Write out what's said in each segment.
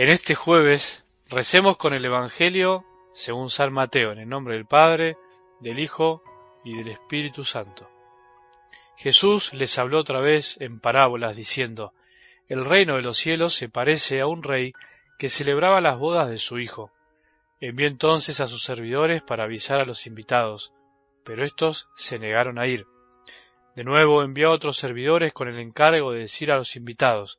En este jueves recemos con el Evangelio según San Mateo, en el nombre del Padre, del Hijo y del Espíritu Santo. Jesús les habló otra vez en parábolas diciendo, El reino de los cielos se parece a un rey que celebraba las bodas de su hijo. Envió entonces a sus servidores para avisar a los invitados, pero estos se negaron a ir. De nuevo envió a otros servidores con el encargo de decir a los invitados,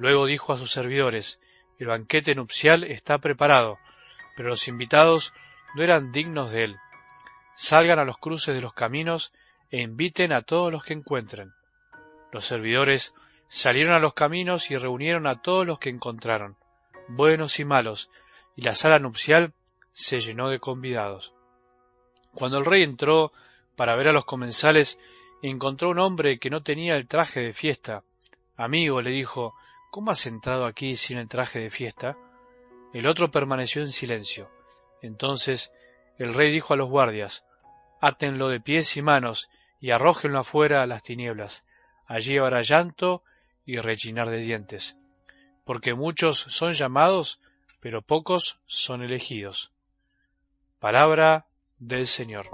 Luego dijo a sus servidores, el banquete nupcial está preparado, pero los invitados no eran dignos de él. Salgan a los cruces de los caminos e inviten a todos los que encuentren. Los servidores salieron a los caminos y reunieron a todos los que encontraron, buenos y malos, y la sala nupcial se llenó de convidados. Cuando el rey entró para ver a los comensales, encontró un hombre que no tenía el traje de fiesta. Amigo, le dijo, ¿Cómo has entrado aquí sin el traje de fiesta? El otro permaneció en silencio. Entonces el rey dijo a los guardias, Átenlo de pies y manos y arrójenlo afuera a las tinieblas. Allí habrá llanto y rechinar de dientes. Porque muchos son llamados, pero pocos son elegidos. Palabra del Señor.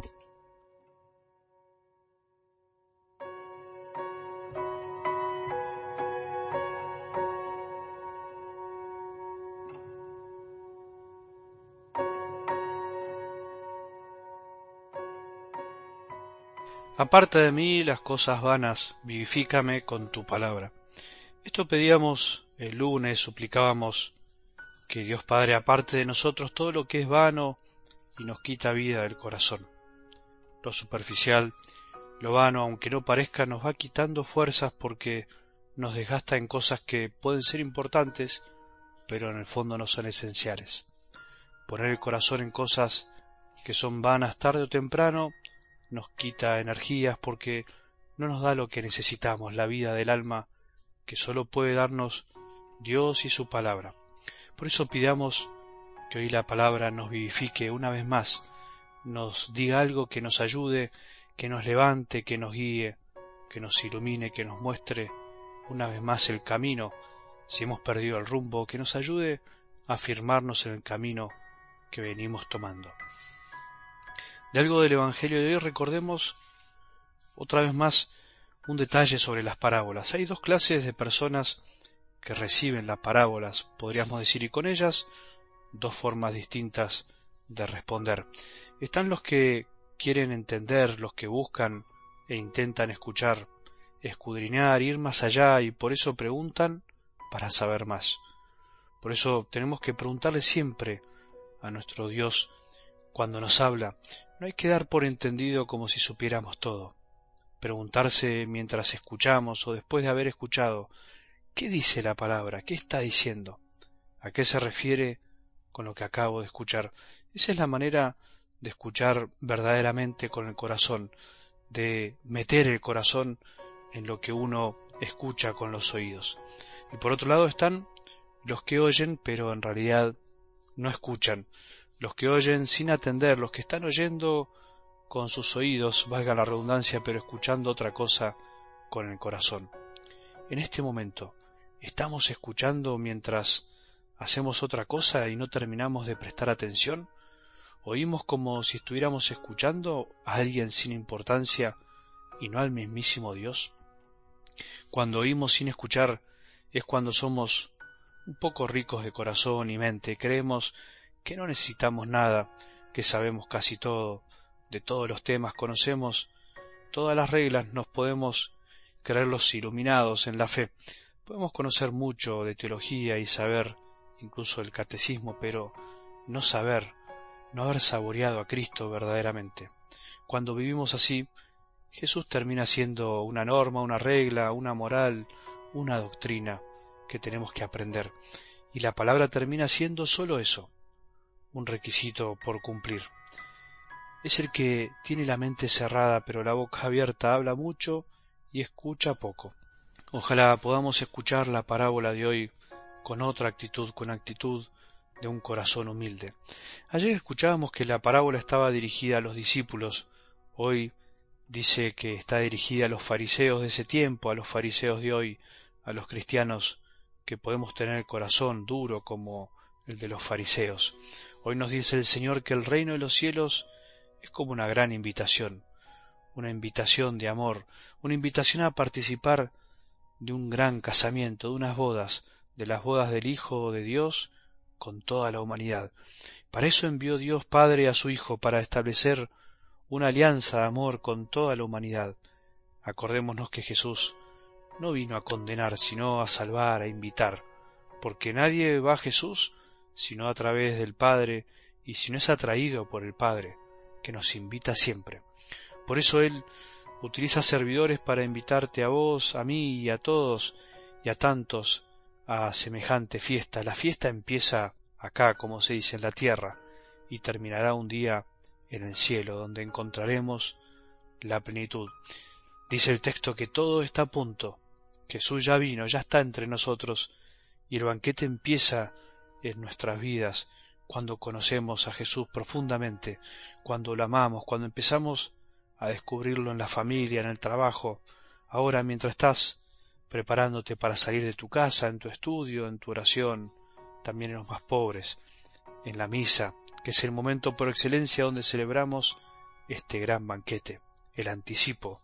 Aparta de mí las cosas vanas, vivifícame con tu palabra. Esto pedíamos el lunes, suplicábamos que Dios Padre aparte de nosotros todo lo que es vano y nos quita vida del corazón. Lo superficial, lo vano, aunque no parezca, nos va quitando fuerzas porque nos desgasta en cosas que pueden ser importantes, pero en el fondo no son esenciales. Poner el corazón en cosas que son vanas tarde o temprano nos quita energías porque no nos da lo que necesitamos, la vida del alma que solo puede darnos Dios y su palabra. Por eso pidamos que hoy la palabra nos vivifique una vez más, nos diga algo que nos ayude, que nos levante, que nos guíe, que nos ilumine, que nos muestre una vez más el camino, si hemos perdido el rumbo, que nos ayude a afirmarnos en el camino que venimos tomando de algo del Evangelio de hoy recordemos otra vez más un detalle sobre las parábolas. Hay dos clases de personas que reciben las parábolas, podríamos decir, y con ellas dos formas distintas de responder. Están los que quieren entender, los que buscan e intentan escuchar, escudriñar, ir más allá y por eso preguntan para saber más. Por eso tenemos que preguntarle siempre a nuestro Dios cuando nos habla, no hay que dar por entendido como si supiéramos todo. Preguntarse mientras escuchamos o después de haber escuchado, ¿qué dice la palabra? ¿Qué está diciendo? ¿A qué se refiere con lo que acabo de escuchar? Esa es la manera de escuchar verdaderamente con el corazón, de meter el corazón en lo que uno escucha con los oídos. Y por otro lado están los que oyen pero en realidad no escuchan, los que oyen sin atender, los que están oyendo con sus oídos, valga la redundancia, pero escuchando otra cosa con el corazón. En este momento, ¿estamos escuchando mientras hacemos otra cosa y no terminamos de prestar atención? ¿Oímos como si estuviéramos escuchando a alguien sin importancia y no al mismísimo Dios? Cuando oímos sin escuchar es cuando somos un poco ricos de corazón y mente, creemos que no necesitamos nada, que sabemos casi todo, de todos los temas conocemos todas las reglas, nos podemos creer los iluminados en la fe. Podemos conocer mucho de teología y saber incluso el catecismo, pero no saber, no haber saboreado a Cristo verdaderamente. Cuando vivimos así, Jesús termina siendo una norma, una regla, una moral, una doctrina que tenemos que aprender. y la palabra termina siendo solo eso, un requisito por cumplir. Es el que tiene la mente cerrada pero la boca abierta, habla mucho y escucha poco. Ojalá podamos escuchar la parábola de hoy con otra actitud, con actitud de un corazón humilde. Ayer escuchábamos que la parábola estaba dirigida a los discípulos, hoy dice que está dirigida a los fariseos de ese tiempo, a los fariseos de hoy, a los cristianos que podemos tener el corazón duro como el de los fariseos. Hoy nos dice el Señor que el reino de los cielos es como una gran invitación, una invitación de amor, una invitación a participar de un gran casamiento, de unas bodas, de las bodas del Hijo de Dios con toda la humanidad. Para eso envió Dios Padre a su Hijo, para establecer una alianza de amor con toda la humanidad. Acordémonos que Jesús no vino a condenar, sino a salvar, a invitar, porque nadie va a Jesús sino a través del Padre y si no es atraído por el Padre, que nos invita siempre. Por eso Él utiliza servidores para invitarte a vos, a mí y a todos y a tantos a semejante fiesta. La fiesta empieza acá, como se dice, en la tierra, y terminará un día en el cielo, donde encontraremos la plenitud. Dice el texto que todo está a punto, Jesús ya vino, ya está entre nosotros, y el banquete empieza en nuestras vidas cuando conocemos a Jesús profundamente, cuando lo amamos, cuando empezamos a descubrirlo en la familia, en el trabajo, ahora mientras estás preparándote para salir de tu casa, en tu estudio, en tu oración, también en los más pobres, en la misa, que es el momento por excelencia donde celebramos este gran banquete, el anticipo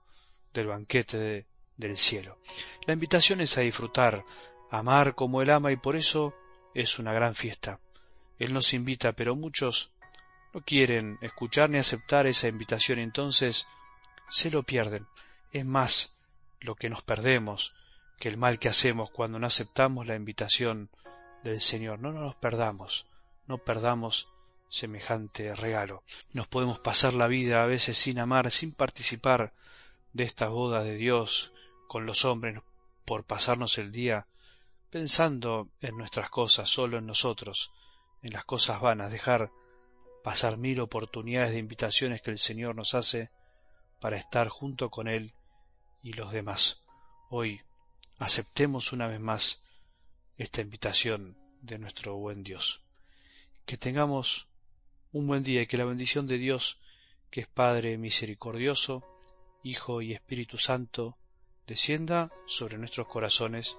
del banquete del cielo. La invitación es a disfrutar, amar como Él ama y por eso es una gran fiesta. Él nos invita, pero muchos no quieren escuchar ni aceptar esa invitación, entonces se lo pierden. Es más lo que nos perdemos que el mal que hacemos cuando no aceptamos la invitación del Señor. No nos perdamos, no perdamos semejante regalo. Nos podemos pasar la vida a veces sin amar, sin participar de esta boda de Dios con los hombres, por pasarnos el día pensando en nuestras cosas, solo en nosotros, en las cosas vanas, dejar pasar mil oportunidades de invitaciones que el Señor nos hace para estar junto con Él y los demás. Hoy aceptemos una vez más esta invitación de nuestro buen Dios. Que tengamos un buen día y que la bendición de Dios, que es Padre misericordioso, Hijo y Espíritu Santo, descienda sobre nuestros corazones